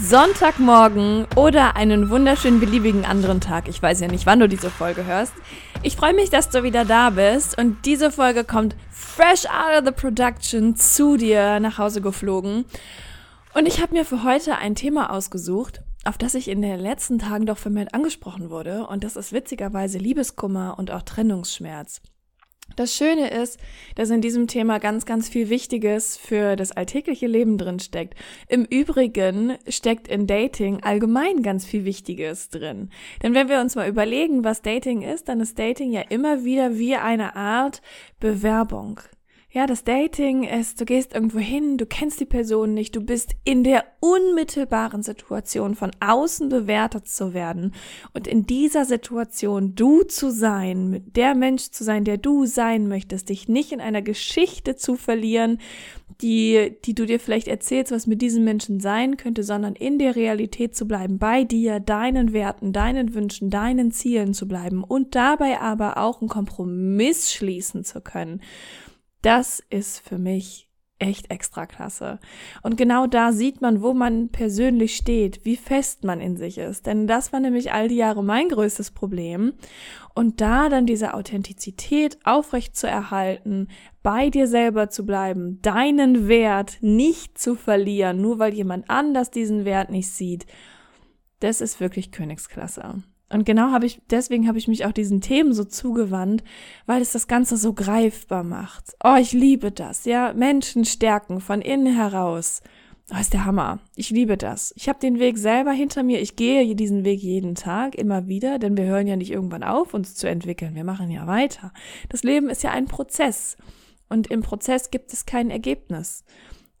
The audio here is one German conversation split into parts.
Sonntagmorgen oder einen wunderschönen beliebigen anderen Tag. Ich weiß ja nicht, wann du diese Folge hörst. Ich freue mich, dass du wieder da bist und diese Folge kommt fresh out of the production zu dir nach Hause geflogen. Und ich habe mir für heute ein Thema ausgesucht, auf das ich in den letzten Tagen doch vermehrt angesprochen wurde und das ist witzigerweise Liebeskummer und auch Trennungsschmerz. Das Schöne ist, dass in diesem Thema ganz, ganz viel Wichtiges für das alltägliche Leben drin steckt. Im Übrigen steckt in Dating allgemein ganz viel Wichtiges drin. Denn wenn wir uns mal überlegen, was Dating ist, dann ist Dating ja immer wieder wie eine Art Bewerbung. Ja, das Dating ist, du gehst irgendwo hin, du kennst die Person nicht, du bist in der unmittelbaren Situation von außen bewertet zu werden. Und in dieser Situation du zu sein, der Mensch zu sein, der du sein möchtest, dich nicht in einer Geschichte zu verlieren, die, die du dir vielleicht erzählst, was mit diesem Menschen sein könnte, sondern in der Realität zu bleiben, bei dir, deinen Werten, deinen Wünschen, deinen Zielen zu bleiben und dabei aber auch einen Kompromiss schließen zu können das ist für mich echt extra klasse. Und genau da sieht man, wo man persönlich steht, wie fest man in sich ist. Denn das war nämlich all die Jahre mein größtes Problem. Und da dann diese Authentizität aufrecht zu erhalten, bei dir selber zu bleiben, deinen Wert nicht zu verlieren, nur weil jemand anders diesen Wert nicht sieht, das ist wirklich Königsklasse. Und genau habe ich, deswegen habe ich mich auch diesen Themen so zugewandt, weil es das Ganze so greifbar macht. Oh, ich liebe das, ja. Menschen stärken von innen heraus. Oh, ist der Hammer. Ich liebe das. Ich habe den Weg selber hinter mir. Ich gehe diesen Weg jeden Tag immer wieder, denn wir hören ja nicht irgendwann auf, uns zu entwickeln. Wir machen ja weiter. Das Leben ist ja ein Prozess. Und im Prozess gibt es kein Ergebnis.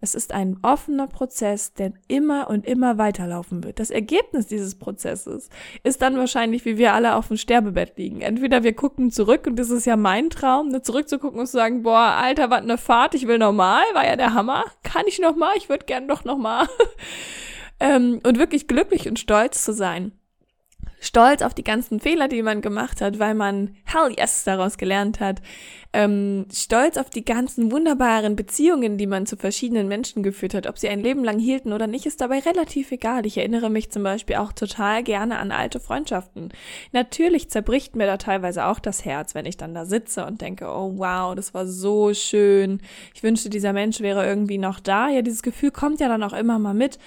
Es ist ein offener Prozess, der immer und immer weiterlaufen wird. Das Ergebnis dieses Prozesses ist dann wahrscheinlich, wie wir alle auf dem Sterbebett liegen. Entweder wir gucken zurück und das ist ja mein Traum, ne, zurückzugucken und zu sagen, boah, Alter, was eine Fahrt, ich will nochmal, war ja der Hammer. Kann ich nochmal? Ich würde gern doch nochmal. ähm, und wirklich glücklich und stolz zu sein stolz auf die ganzen Fehler, die man gemacht hat, weil man hell yes daraus gelernt hat, ähm, stolz auf die ganzen wunderbaren Beziehungen, die man zu verschiedenen Menschen geführt hat, ob sie ein Leben lang hielten oder nicht, ist dabei relativ egal. Ich erinnere mich zum Beispiel auch total gerne an alte Freundschaften. Natürlich zerbricht mir da teilweise auch das Herz, wenn ich dann da sitze und denke, oh wow, das war so schön. Ich wünschte, dieser Mensch wäre irgendwie noch da. Ja, dieses Gefühl kommt ja dann auch immer mal mit.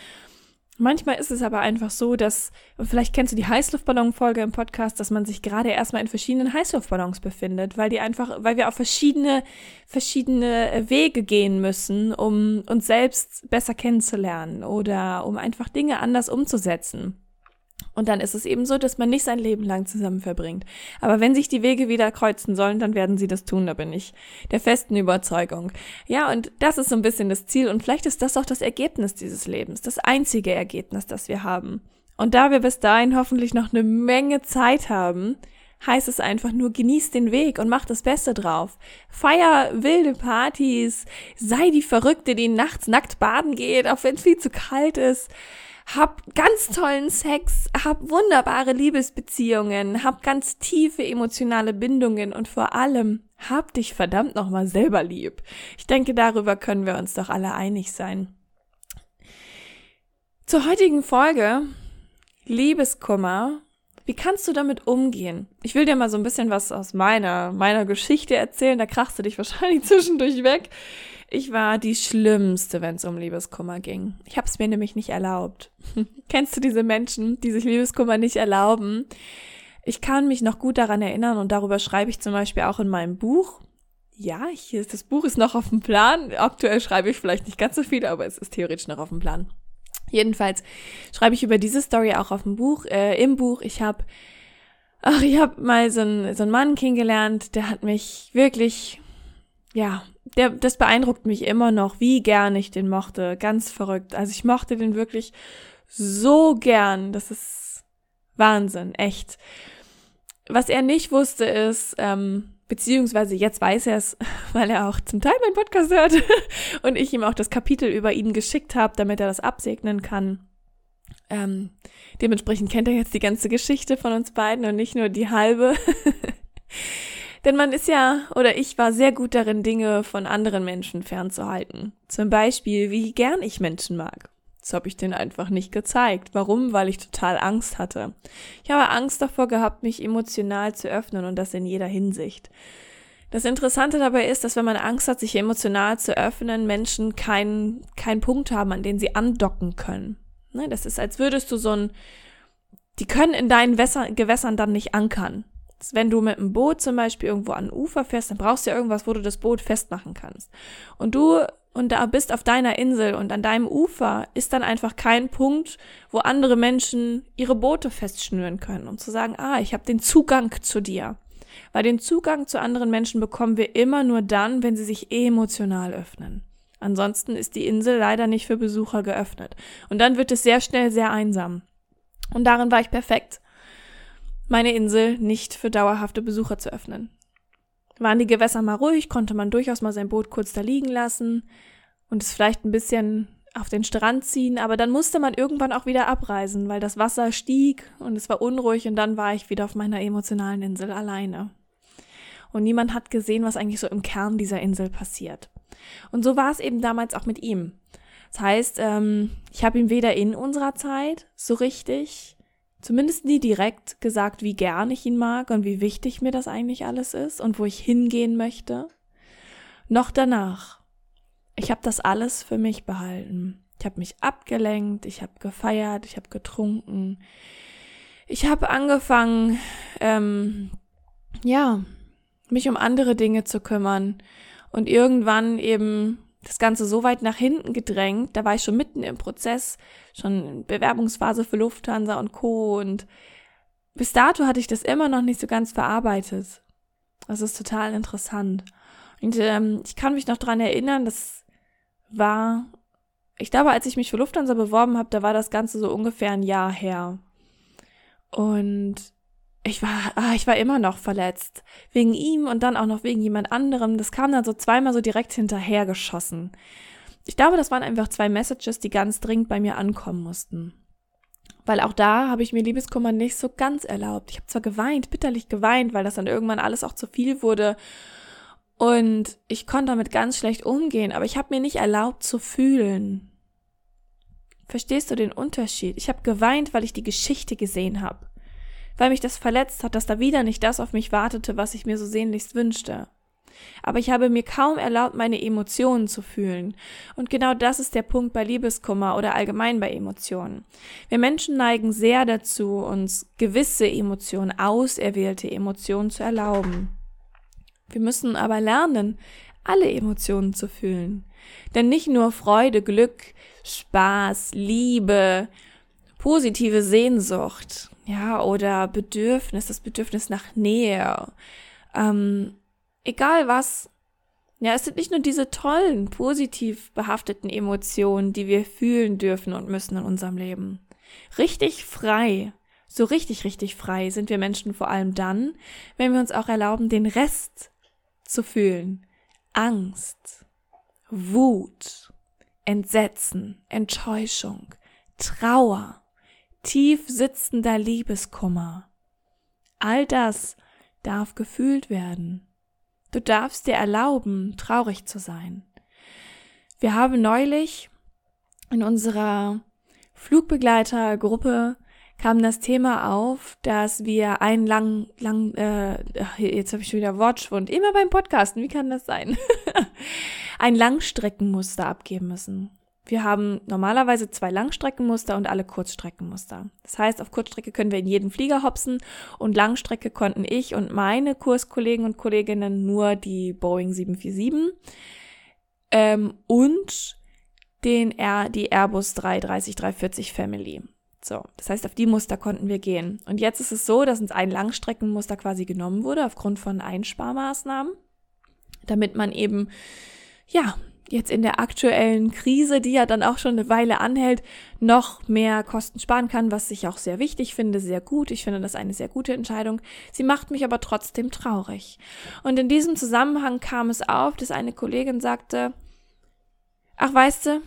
Manchmal ist es aber einfach so, dass, vielleicht kennst du die Heißluftballon-Folge im Podcast, dass man sich gerade erstmal in verschiedenen Heißluftballons befindet, weil die einfach, weil wir auf verschiedene, verschiedene Wege gehen müssen, um uns selbst besser kennenzulernen oder um einfach Dinge anders umzusetzen. Und dann ist es eben so, dass man nicht sein Leben lang zusammen verbringt. Aber wenn sich die Wege wieder kreuzen sollen, dann werden sie das tun, da bin ich der festen Überzeugung. Ja, und das ist so ein bisschen das Ziel und vielleicht ist das auch das Ergebnis dieses Lebens, das einzige Ergebnis, das wir haben. Und da wir bis dahin hoffentlich noch eine Menge Zeit haben, heißt es einfach nur, genieß den Weg und mach das Beste drauf. Feier wilde Partys, sei die Verrückte, die nachts nackt baden geht, auch wenn es viel zu kalt ist hab ganz tollen Sex, hab wunderbare Liebesbeziehungen, hab ganz tiefe emotionale Bindungen und vor allem hab dich verdammt nochmal selber lieb. Ich denke, darüber können wir uns doch alle einig sein. Zur heutigen Folge Liebeskummer. Wie kannst du damit umgehen? Ich will dir mal so ein bisschen was aus meiner, meiner Geschichte erzählen, da krachst du dich wahrscheinlich zwischendurch weg. Ich war die Schlimmste, wenn es um Liebeskummer ging. Ich habe es mir nämlich nicht erlaubt. Kennst du diese Menschen, die sich Liebeskummer nicht erlauben? Ich kann mich noch gut daran erinnern und darüber schreibe ich zum Beispiel auch in meinem Buch. Ja, hier ist, das Buch ist noch auf dem Plan. Aktuell schreibe ich vielleicht nicht ganz so viel, aber es ist theoretisch noch auf dem Plan. Jedenfalls schreibe ich über diese Story auch auf dem Buch, äh, im Buch. Ich habe, ach, ich habe mal so einen, so Mann kennengelernt, der hat mich wirklich, ja, der, das beeindruckt mich immer noch, wie gern ich den mochte. Ganz verrückt. Also ich mochte den wirklich so gern. Das ist Wahnsinn, echt. Was er nicht wusste ist, ähm, beziehungsweise jetzt weiß er es, weil er auch zum Teil meinen Podcast hört und ich ihm auch das Kapitel über ihn geschickt habe, damit er das absegnen kann. Ähm, dementsprechend kennt er jetzt die ganze Geschichte von uns beiden und nicht nur die halbe. Denn man ist ja, oder ich war sehr gut darin, Dinge von anderen Menschen fernzuhalten. Zum Beispiel, wie gern ich Menschen mag. Das habe ich denen einfach nicht gezeigt. Warum? Weil ich total Angst hatte. Ich habe Angst davor gehabt, mich emotional zu öffnen und das in jeder Hinsicht. Das Interessante dabei ist, dass wenn man Angst hat, sich emotional zu öffnen, Menschen keinen keinen Punkt haben, an den sie andocken können. Ne, das ist, als würdest du so ein, die können in deinen Wässer, Gewässern dann nicht ankern. Wenn du mit einem Boot zum Beispiel irgendwo an Ufer fährst, dann brauchst du ja irgendwas, wo du das Boot festmachen kannst. Und du und da bist auf deiner Insel und an deinem Ufer ist dann einfach kein Punkt, wo andere Menschen ihre Boote festschnüren können, um zu sagen, ah, ich habe den Zugang zu dir. Weil den Zugang zu anderen Menschen bekommen wir immer nur dann, wenn sie sich emotional öffnen. Ansonsten ist die Insel leider nicht für Besucher geöffnet. Und dann wird es sehr schnell sehr einsam. Und darin war ich perfekt, meine Insel nicht für dauerhafte Besucher zu öffnen. Waren die Gewässer mal ruhig, konnte man durchaus mal sein Boot kurz da liegen lassen und es vielleicht ein bisschen auf den Strand ziehen, aber dann musste man irgendwann auch wieder abreisen, weil das Wasser stieg und es war unruhig und dann war ich wieder auf meiner emotionalen Insel alleine. Und niemand hat gesehen, was eigentlich so im Kern dieser Insel passiert. Und so war es eben damals auch mit ihm. Das heißt, ähm, ich habe ihm weder in unserer Zeit so richtig zumindest nie direkt gesagt, wie gern ich ihn mag und wie wichtig mir das eigentlich alles ist und wo ich hingehen möchte. Noch danach. Ich habe das alles für mich behalten. Ich habe mich abgelenkt, ich habe gefeiert, ich habe getrunken. Ich habe angefangen, ähm, ja, mich um andere Dinge zu kümmern und irgendwann eben das Ganze so weit nach hinten gedrängt, da war ich schon mitten im Prozess, schon in Bewerbungsphase für Lufthansa und Co. Und bis dato hatte ich das immer noch nicht so ganz verarbeitet. Das ist total interessant. Und ähm, ich kann mich noch dran erinnern, das war, ich glaube, als ich mich für Lufthansa beworben habe, da war das Ganze so ungefähr ein Jahr her. Und ich war, ah, ich war immer noch verletzt. Wegen ihm und dann auch noch wegen jemand anderem. Das kam dann so zweimal so direkt hinterher geschossen. Ich glaube, das waren einfach zwei Messages, die ganz dringend bei mir ankommen mussten. Weil auch da habe ich mir Liebeskummer nicht so ganz erlaubt. Ich habe zwar geweint, bitterlich geweint, weil das dann irgendwann alles auch zu viel wurde. Und ich konnte damit ganz schlecht umgehen, aber ich habe mir nicht erlaubt zu fühlen. Verstehst du den Unterschied? Ich habe geweint, weil ich die Geschichte gesehen habe weil mich das verletzt hat, dass da wieder nicht das auf mich wartete, was ich mir so sehnlichst wünschte. Aber ich habe mir kaum erlaubt, meine Emotionen zu fühlen. Und genau das ist der Punkt bei Liebeskummer oder allgemein bei Emotionen. Wir Menschen neigen sehr dazu, uns gewisse Emotionen, auserwählte Emotionen zu erlauben. Wir müssen aber lernen, alle Emotionen zu fühlen. Denn nicht nur Freude, Glück, Spaß, Liebe, positive Sehnsucht, ja, oder Bedürfnis, das Bedürfnis nach Nähe, ähm, egal was. Ja, es sind nicht nur diese tollen, positiv behafteten Emotionen, die wir fühlen dürfen und müssen in unserem Leben. Richtig frei, so richtig, richtig frei sind wir Menschen vor allem dann, wenn wir uns auch erlauben, den Rest zu fühlen. Angst, Wut, Entsetzen, Enttäuschung, Trauer, tief sitzender Liebeskummer. All das darf gefühlt werden. Du darfst dir erlauben, traurig zu sein. Wir haben neulich in unserer Flugbegleitergruppe kam das Thema auf, dass wir einen lang, lang, äh, jetzt habe ich schon wieder Wortschwund, immer beim Podcasten, wie kann das sein? ein Langstreckenmuster abgeben müssen. Wir haben normalerweise zwei Langstreckenmuster und alle Kurzstreckenmuster. Das heißt, auf Kurzstrecke können wir in jeden Flieger hopsen und Langstrecke konnten ich und meine Kurskollegen und Kolleginnen nur die Boeing 747 ähm, und den R, die Airbus 330 340 Family. So, das heißt, auf die Muster konnten wir gehen. Und jetzt ist es so, dass uns ein Langstreckenmuster quasi genommen wurde aufgrund von Einsparmaßnahmen, damit man eben ja jetzt in der aktuellen Krise, die ja dann auch schon eine Weile anhält, noch mehr Kosten sparen kann, was ich auch sehr wichtig finde, sehr gut. Ich finde das eine sehr gute Entscheidung. Sie macht mich aber trotzdem traurig. Und in diesem Zusammenhang kam es auf, dass eine Kollegin sagte, ach weißt du,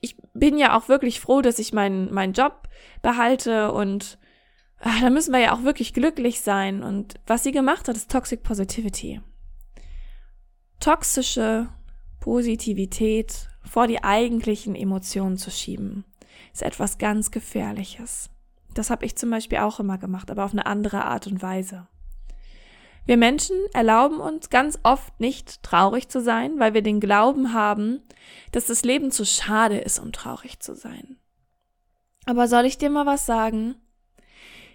ich bin ja auch wirklich froh, dass ich meinen, meinen Job behalte und ach, da müssen wir ja auch wirklich glücklich sein. Und was sie gemacht hat, ist Toxic Positivity. Toxische Positivität vor die eigentlichen Emotionen zu schieben, ist etwas ganz Gefährliches. Das habe ich zum Beispiel auch immer gemacht, aber auf eine andere Art und Weise. Wir Menschen erlauben uns ganz oft nicht traurig zu sein, weil wir den Glauben haben, dass das Leben zu schade ist, um traurig zu sein. Aber soll ich dir mal was sagen?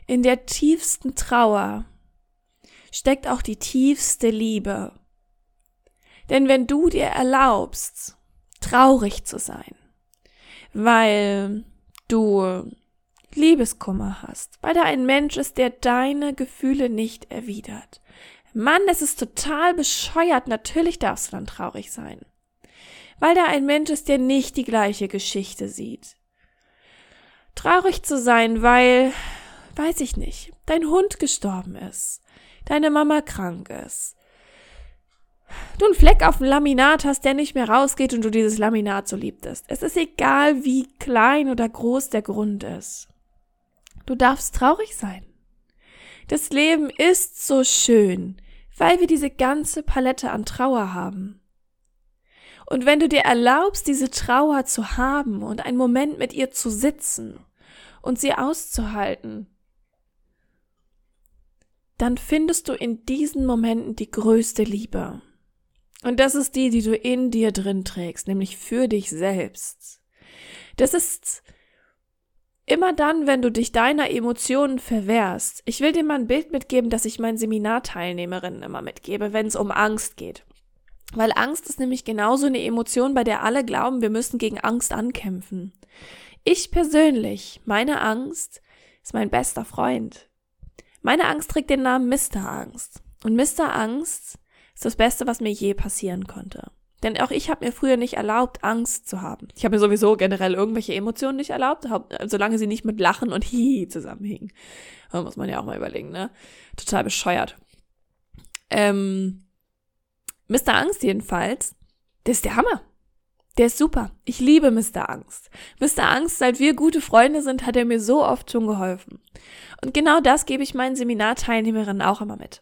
In der tiefsten Trauer steckt auch die tiefste Liebe denn wenn du dir erlaubst, traurig zu sein, weil du Liebeskummer hast, weil da ein Mensch ist, der deine Gefühle nicht erwidert. Mann, es ist total bescheuert, natürlich darfst du dann traurig sein. Weil da ein Mensch ist, der nicht die gleiche Geschichte sieht. Traurig zu sein, weil, weiß ich nicht, dein Hund gestorben ist, deine Mama krank ist, du einen Fleck auf dem Laminat hast, der nicht mehr rausgeht und du dieses Laminat so liebtest. Es ist egal, wie klein oder groß der Grund ist. Du darfst traurig sein. Das Leben ist so schön, weil wir diese ganze Palette an Trauer haben. Und wenn du dir erlaubst, diese Trauer zu haben und einen Moment mit ihr zu sitzen und sie auszuhalten, dann findest du in diesen Momenten die größte Liebe. Und das ist die, die du in dir drin trägst, nämlich für dich selbst. Das ist immer dann, wenn du dich deiner Emotionen verwehrst. Ich will dir mal ein Bild mitgeben, das ich meinen Seminarteilnehmerinnen immer mitgebe, wenn es um Angst geht. Weil Angst ist nämlich genauso eine Emotion, bei der alle glauben, wir müssen gegen Angst ankämpfen. Ich persönlich, meine Angst ist mein bester Freund. Meine Angst trägt den Namen Mr. Angst. Und Mr. Angst ist das Beste, was mir je passieren konnte. Denn auch ich habe mir früher nicht erlaubt, Angst zu haben. Ich habe mir sowieso generell irgendwelche Emotionen nicht erlaubt, solange sie nicht mit Lachen und Hihi zusammenhingen. Da muss man ja auch mal überlegen, ne? Total bescheuert. Ähm, Mr. Angst jedenfalls, der ist der Hammer. Der ist super. Ich liebe Mr. Angst. Mr. Angst, seit wir gute Freunde sind, hat er mir so oft schon geholfen. Und genau das gebe ich meinen Seminarteilnehmerinnen auch immer mit.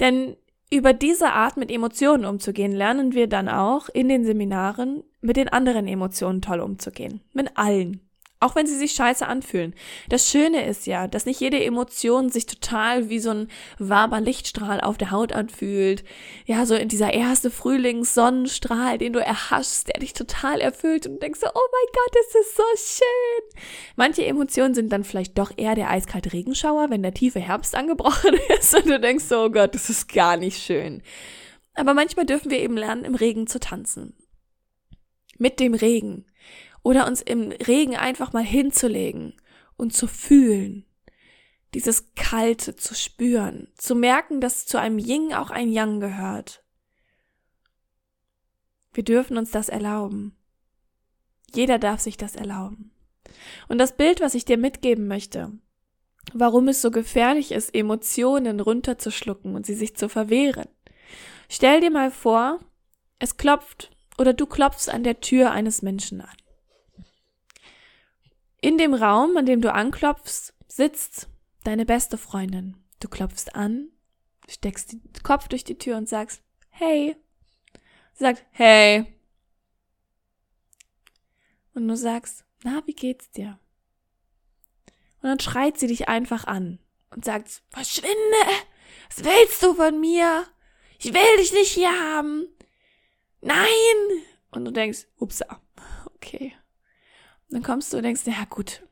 Denn über diese Art mit Emotionen umzugehen, lernen wir dann auch in den Seminaren mit den anderen Emotionen toll umzugehen. Mit allen auch wenn sie sich scheiße anfühlen. Das Schöne ist ja, dass nicht jede Emotion sich total wie so ein warmer Lichtstrahl auf der Haut anfühlt. Ja, so in dieser erste Frühlingssonnenstrahl, den du erhaschst, der dich total erfüllt und denkst so, oh mein Gott, ist das so schön. Manche Emotionen sind dann vielleicht doch eher der eiskalte Regenschauer, wenn der tiefe Herbst angebrochen ist und du denkst so, oh Gott, das ist gar nicht schön. Aber manchmal dürfen wir eben lernen, im Regen zu tanzen. Mit dem Regen oder uns im Regen einfach mal hinzulegen und zu fühlen, dieses Kalte zu spüren, zu merken, dass zu einem Ying auch ein Yang gehört. Wir dürfen uns das erlauben. Jeder darf sich das erlauben. Und das Bild, was ich dir mitgeben möchte, warum es so gefährlich ist, Emotionen runterzuschlucken und sie sich zu verwehren. Stell dir mal vor, es klopft oder du klopfst an der Tür eines Menschen an. In dem Raum, an dem du anklopfst, sitzt deine beste Freundin. Du klopfst an, steckst den Kopf durch die Tür und sagst, hey. Sie sagt, hey. Und du sagst, na, wie geht's dir? Und dann schreit sie dich einfach an und sagt, verschwinde! Was willst du von mir? Ich will dich nicht hier haben! Nein! Und du denkst, upsa, okay. Dann kommst du und denkst, ja gut,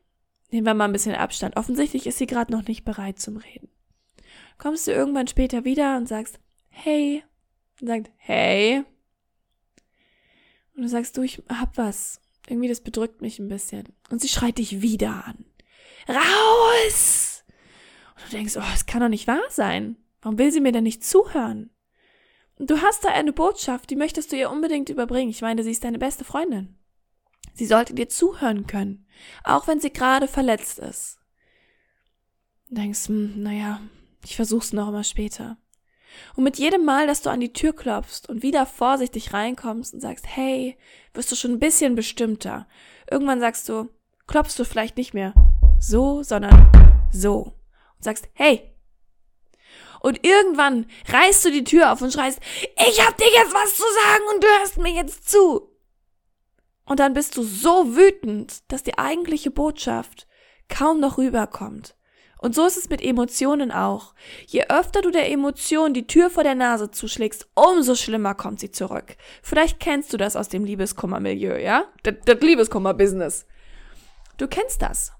nehmen wir mal ein bisschen Abstand. Offensichtlich ist sie gerade noch nicht bereit zum Reden. Kommst du irgendwann später wieder und sagst, hey, und sagt, hey. Und du sagst, du, ich hab was. Irgendwie, das bedrückt mich ein bisschen. Und sie schreit dich wieder an. Raus! Und du denkst, oh, das kann doch nicht wahr sein. Warum will sie mir denn nicht zuhören? du hast da eine Botschaft, die möchtest du ihr unbedingt überbringen. Ich meine, sie ist deine beste Freundin. Sie sollte dir zuhören können, auch wenn sie gerade verletzt ist. Du denkst, hm, naja, ich versuch's noch mal später. Und mit jedem Mal, dass du an die Tür klopfst und wieder vorsichtig reinkommst und sagst, hey, wirst du schon ein bisschen bestimmter. Irgendwann sagst du, klopfst du vielleicht nicht mehr so, sondern so. Und sagst, hey. Und irgendwann reißt du die Tür auf und schreist, ich hab dir jetzt was zu sagen und du hörst mir jetzt zu. Und dann bist du so wütend, dass die eigentliche Botschaft kaum noch rüberkommt. Und so ist es mit Emotionen auch. Je öfter du der Emotion die Tür vor der Nase zuschlägst, umso schlimmer kommt sie zurück. Vielleicht kennst du das aus dem Liebeskummer-Milieu, ja? Das, Liebeskummer-Business. Du kennst das.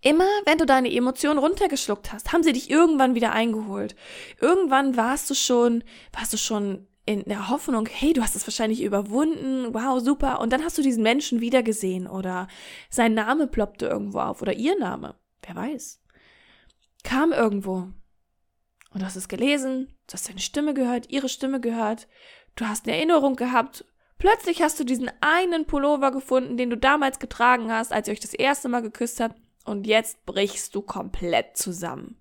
Immer wenn du deine Emotionen runtergeschluckt hast, haben sie dich irgendwann wieder eingeholt. Irgendwann warst du schon, warst du schon in der Hoffnung, hey, du hast es wahrscheinlich überwunden, wow, super. Und dann hast du diesen Menschen wiedergesehen oder sein Name ploppte irgendwo auf oder ihr Name. Wer weiß kam irgendwo. Und du hast es gelesen, du hast seine Stimme gehört, ihre Stimme gehört, du hast eine Erinnerung gehabt. Plötzlich hast du diesen einen Pullover gefunden, den du damals getragen hast, als ihr euch das erste Mal geküsst habt, und jetzt brichst du komplett zusammen.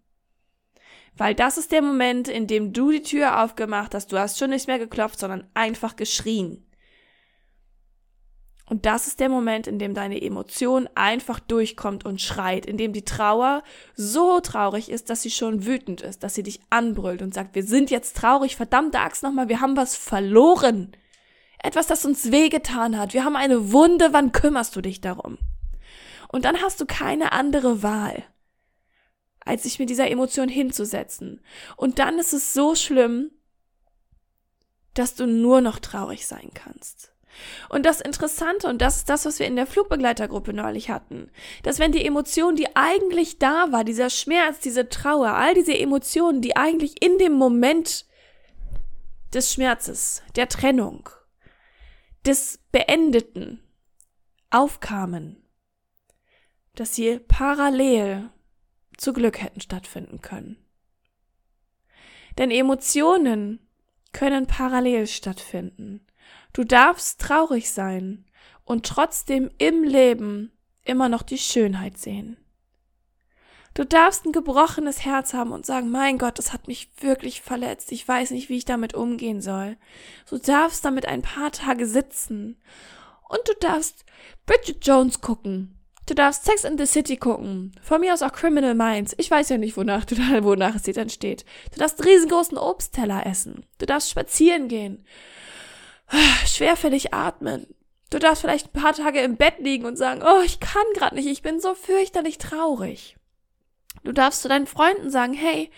Weil das ist der Moment, in dem du die Tür aufgemacht hast, du hast schon nicht mehr geklopft, sondern einfach geschrien. Und das ist der Moment, in dem deine Emotion einfach durchkommt und schreit, in dem die Trauer so traurig ist, dass sie schon wütend ist, dass sie dich anbrüllt und sagt, wir sind jetzt traurig, verdammte Axt nochmal, wir haben was verloren. Etwas, das uns wehgetan hat. Wir haben eine Wunde, wann kümmerst du dich darum? Und dann hast du keine andere Wahl, als sich mit dieser Emotion hinzusetzen. Und dann ist es so schlimm, dass du nur noch traurig sein kannst. Und das Interessante, und das ist das, was wir in der Flugbegleitergruppe neulich hatten, dass wenn die Emotion, die eigentlich da war, dieser Schmerz, diese Trauer, all diese Emotionen, die eigentlich in dem Moment des Schmerzes, der Trennung, des Beendeten aufkamen, dass sie parallel zu Glück hätten stattfinden können. Denn Emotionen können parallel stattfinden. Du darfst traurig sein und trotzdem im Leben immer noch die Schönheit sehen. Du darfst ein gebrochenes Herz haben und sagen, mein Gott, das hat mich wirklich verletzt. Ich weiß nicht, wie ich damit umgehen soll. Du darfst damit ein paar Tage sitzen. Und du darfst Bridget Jones gucken. Du darfst Sex in the City gucken. Von mir aus auch Criminal Minds. Ich weiß ja nicht, wonach, du wonach es dir dann steht. Du darfst riesengroßen Obstteller essen. Du darfst spazieren gehen schwerfällig atmen. Du darfst vielleicht ein paar Tage im Bett liegen und sagen, oh, ich kann gerade nicht, ich bin so fürchterlich traurig. Du darfst zu deinen Freunden sagen, hey,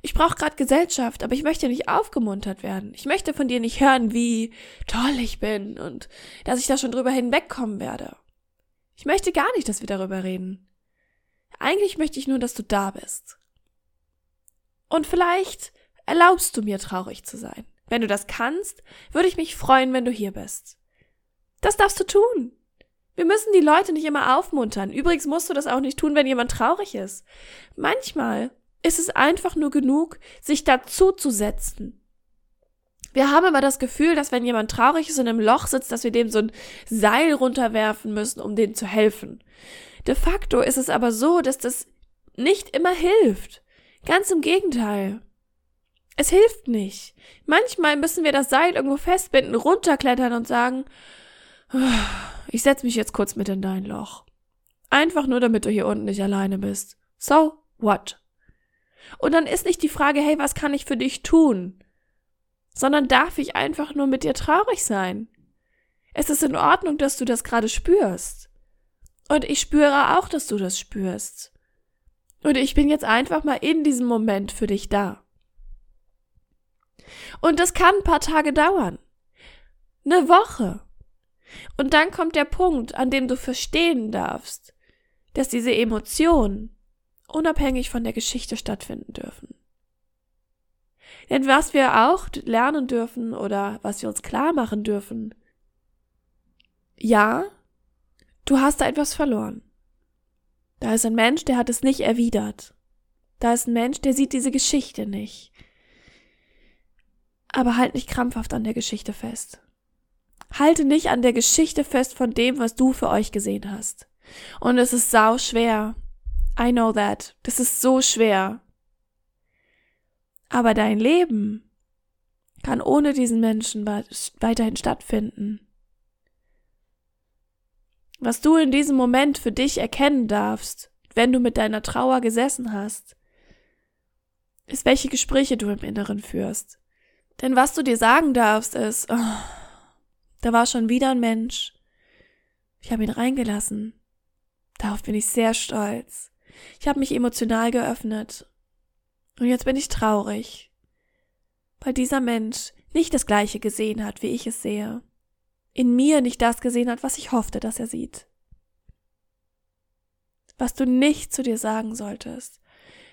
ich brauche gerade Gesellschaft, aber ich möchte nicht aufgemuntert werden. Ich möchte von dir nicht hören, wie toll ich bin und dass ich da schon drüber hinwegkommen werde. Ich möchte gar nicht, dass wir darüber reden. Eigentlich möchte ich nur, dass du da bist. Und vielleicht erlaubst du mir traurig zu sein. Wenn du das kannst, würde ich mich freuen, wenn du hier bist. Das darfst du tun. Wir müssen die Leute nicht immer aufmuntern. Übrigens musst du das auch nicht tun, wenn jemand traurig ist. Manchmal ist es einfach nur genug, sich dazu zu setzen. Wir haben immer das Gefühl, dass wenn jemand traurig ist und im Loch sitzt, dass wir dem so ein Seil runterwerfen müssen, um dem zu helfen. De facto ist es aber so, dass das nicht immer hilft. Ganz im Gegenteil. Es hilft nicht. Manchmal müssen wir das Seil irgendwo festbinden, runterklettern und sagen, ich setz mich jetzt kurz mit in dein Loch. Einfach nur, damit du hier unten nicht alleine bist. So what? Und dann ist nicht die Frage, hey, was kann ich für dich tun? Sondern darf ich einfach nur mit dir traurig sein? Es ist in Ordnung, dass du das gerade spürst. Und ich spüre auch, dass du das spürst. Und ich bin jetzt einfach mal in diesem Moment für dich da. Und das kann ein paar Tage dauern. Eine Woche. Und dann kommt der Punkt, an dem du verstehen darfst, dass diese Emotionen unabhängig von der Geschichte stattfinden dürfen. Denn was wir auch lernen dürfen oder was wir uns klar machen dürfen, ja, du hast da etwas verloren. Da ist ein Mensch, der hat es nicht erwidert. Da ist ein Mensch, der sieht diese Geschichte nicht. Aber halt nicht krampfhaft an der Geschichte fest. Halte nicht an der Geschichte fest von dem, was du für euch gesehen hast. Und es ist sau schwer. I know that. Das ist so schwer. Aber dein Leben kann ohne diesen Menschen weiterhin stattfinden. Was du in diesem Moment für dich erkennen darfst, wenn du mit deiner Trauer gesessen hast, ist, welche Gespräche du im Inneren führst. Denn was du dir sagen darfst, ist, oh, da war schon wieder ein Mensch. Ich habe ihn reingelassen. Darauf bin ich sehr stolz. Ich habe mich emotional geöffnet. Und jetzt bin ich traurig, weil dieser Mensch nicht das gleiche gesehen hat, wie ich es sehe in mir nicht das gesehen hat, was ich hoffte, dass er sieht. Was du nicht zu dir sagen solltest,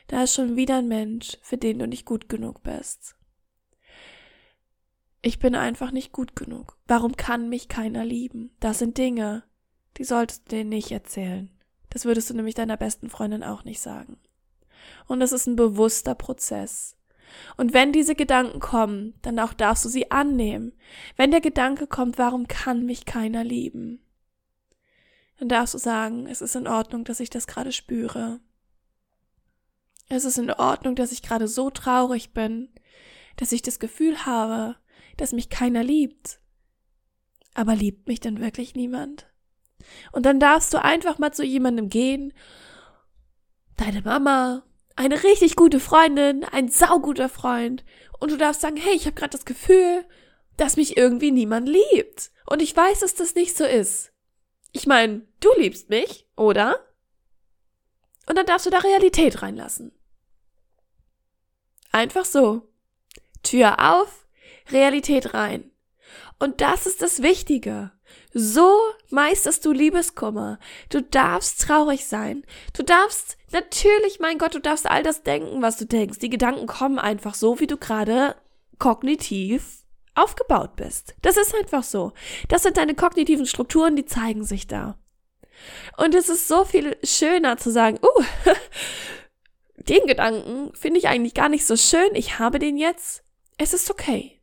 da ist schon wieder ein Mensch, für den du nicht gut genug bist. Ich bin einfach nicht gut genug. Warum kann mich keiner lieben? Das sind Dinge, die solltest du dir nicht erzählen. Das würdest du nämlich deiner besten Freundin auch nicht sagen. Und es ist ein bewusster Prozess. Und wenn diese Gedanken kommen, dann auch darfst du sie annehmen. Wenn der Gedanke kommt, warum kann mich keiner lieben? Dann darfst du sagen, es ist in Ordnung, dass ich das gerade spüre. Es ist in Ordnung, dass ich gerade so traurig bin, dass ich das Gefühl habe, dass mich keiner liebt. Aber liebt mich denn wirklich niemand? Und dann darfst du einfach mal zu jemandem gehen, deine Mama, eine richtig gute Freundin, ein sauguter Freund und du darfst sagen, hey, ich habe gerade das Gefühl, dass mich irgendwie niemand liebt und ich weiß, dass das nicht so ist. Ich meine, du liebst mich, oder? Und dann darfst du da Realität reinlassen. Einfach so. Tür auf, Realität rein. Und das ist das Wichtige. So meisterst du Liebeskummer. Du darfst traurig sein. Du darfst natürlich, mein Gott, du darfst all das denken, was du denkst. Die Gedanken kommen einfach so, wie du gerade kognitiv aufgebaut bist. Das ist einfach so. Das sind deine kognitiven Strukturen, die zeigen sich da. Und es ist so viel schöner zu sagen, uh, den Gedanken finde ich eigentlich gar nicht so schön. Ich habe den jetzt. Es ist okay.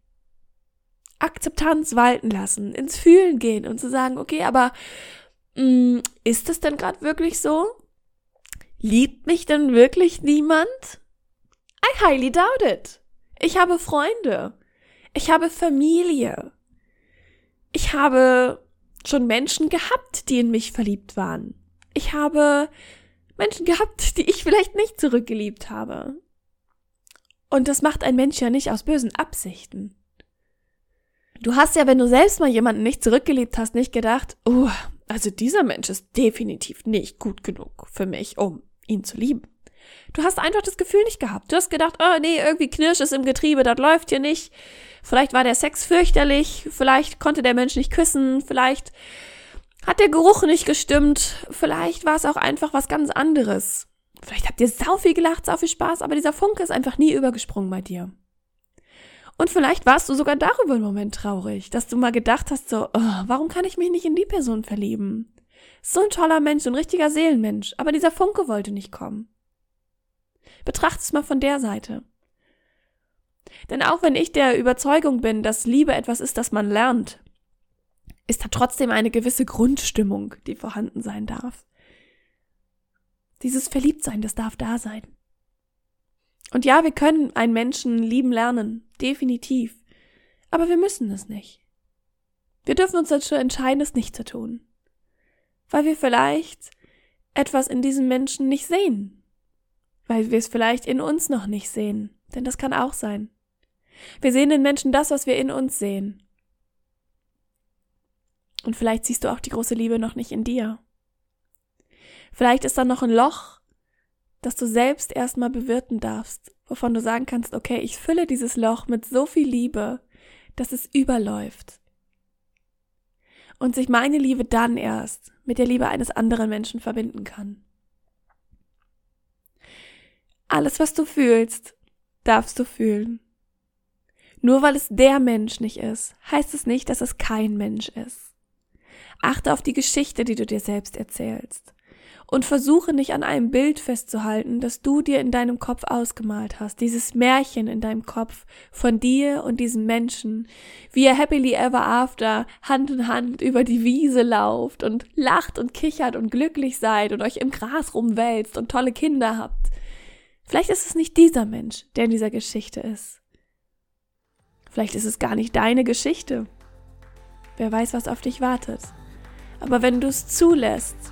Akzeptanz walten lassen, ins Fühlen gehen und zu sagen, okay, aber mh, mm, ist es denn gerade wirklich so? Liebt mich denn wirklich niemand? I highly doubt it. Ich habe Freunde. Ich habe Familie. Ich habe schon Menschen gehabt, die in mich verliebt waren. Ich habe Menschen gehabt, die ich vielleicht nicht zurückgeliebt habe. Und das macht ein Mensch ja nicht aus bösen Absichten. Du hast ja, wenn du selbst mal jemanden nicht zurückgeliebt hast, nicht gedacht, oh, also dieser Mensch ist definitiv nicht gut genug für mich, um ihn zu lieben. Du hast einfach das Gefühl nicht gehabt. Du hast gedacht, oh nee, irgendwie Knirsch ist im Getriebe, das läuft hier nicht. Vielleicht war der Sex fürchterlich, vielleicht konnte der Mensch nicht küssen, vielleicht hat der Geruch nicht gestimmt, vielleicht war es auch einfach was ganz anderes. Vielleicht habt ihr sau viel gelacht, sau viel Spaß, aber dieser Funke ist einfach nie übergesprungen bei dir. Und vielleicht warst du sogar darüber im Moment traurig, dass du mal gedacht hast, so, oh, warum kann ich mich nicht in die Person verlieben? So ein toller Mensch, so ein richtiger Seelenmensch, aber dieser Funke wollte nicht kommen. Betracht es mal von der Seite. Denn auch wenn ich der Überzeugung bin, dass Liebe etwas ist, das man lernt, ist da trotzdem eine gewisse Grundstimmung, die vorhanden sein darf. Dieses Verliebtsein, das darf da sein. Und ja, wir können einen Menschen lieben lernen, definitiv. Aber wir müssen es nicht. Wir dürfen uns dazu entscheiden, es nicht zu tun. Weil wir vielleicht etwas in diesem Menschen nicht sehen. Weil wir es vielleicht in uns noch nicht sehen. Denn das kann auch sein. Wir sehen in Menschen das, was wir in uns sehen. Und vielleicht siehst du auch die große Liebe noch nicht in dir. Vielleicht ist da noch ein Loch, das du selbst erstmal bewirten darfst, wovon du sagen kannst, okay, ich fülle dieses Loch mit so viel Liebe, dass es überläuft. Und sich meine Liebe dann erst mit der Liebe eines anderen Menschen verbinden kann. Alles, was du fühlst, darfst du fühlen. Nur weil es der Mensch nicht ist, heißt es nicht, dass es kein Mensch ist. Achte auf die Geschichte, die du dir selbst erzählst und versuche nicht an einem Bild festzuhalten, das du dir in deinem Kopf ausgemalt hast, dieses Märchen in deinem Kopf von dir und diesem Menschen, wie ihr happily ever after Hand in Hand über die Wiese lauft und lacht und kichert und glücklich seid und euch im Gras rumwälzt und tolle Kinder habt. Vielleicht ist es nicht dieser Mensch, der in dieser Geschichte ist. Vielleicht ist es gar nicht deine Geschichte. Wer weiß, was auf dich wartet. Aber wenn du es zulässt,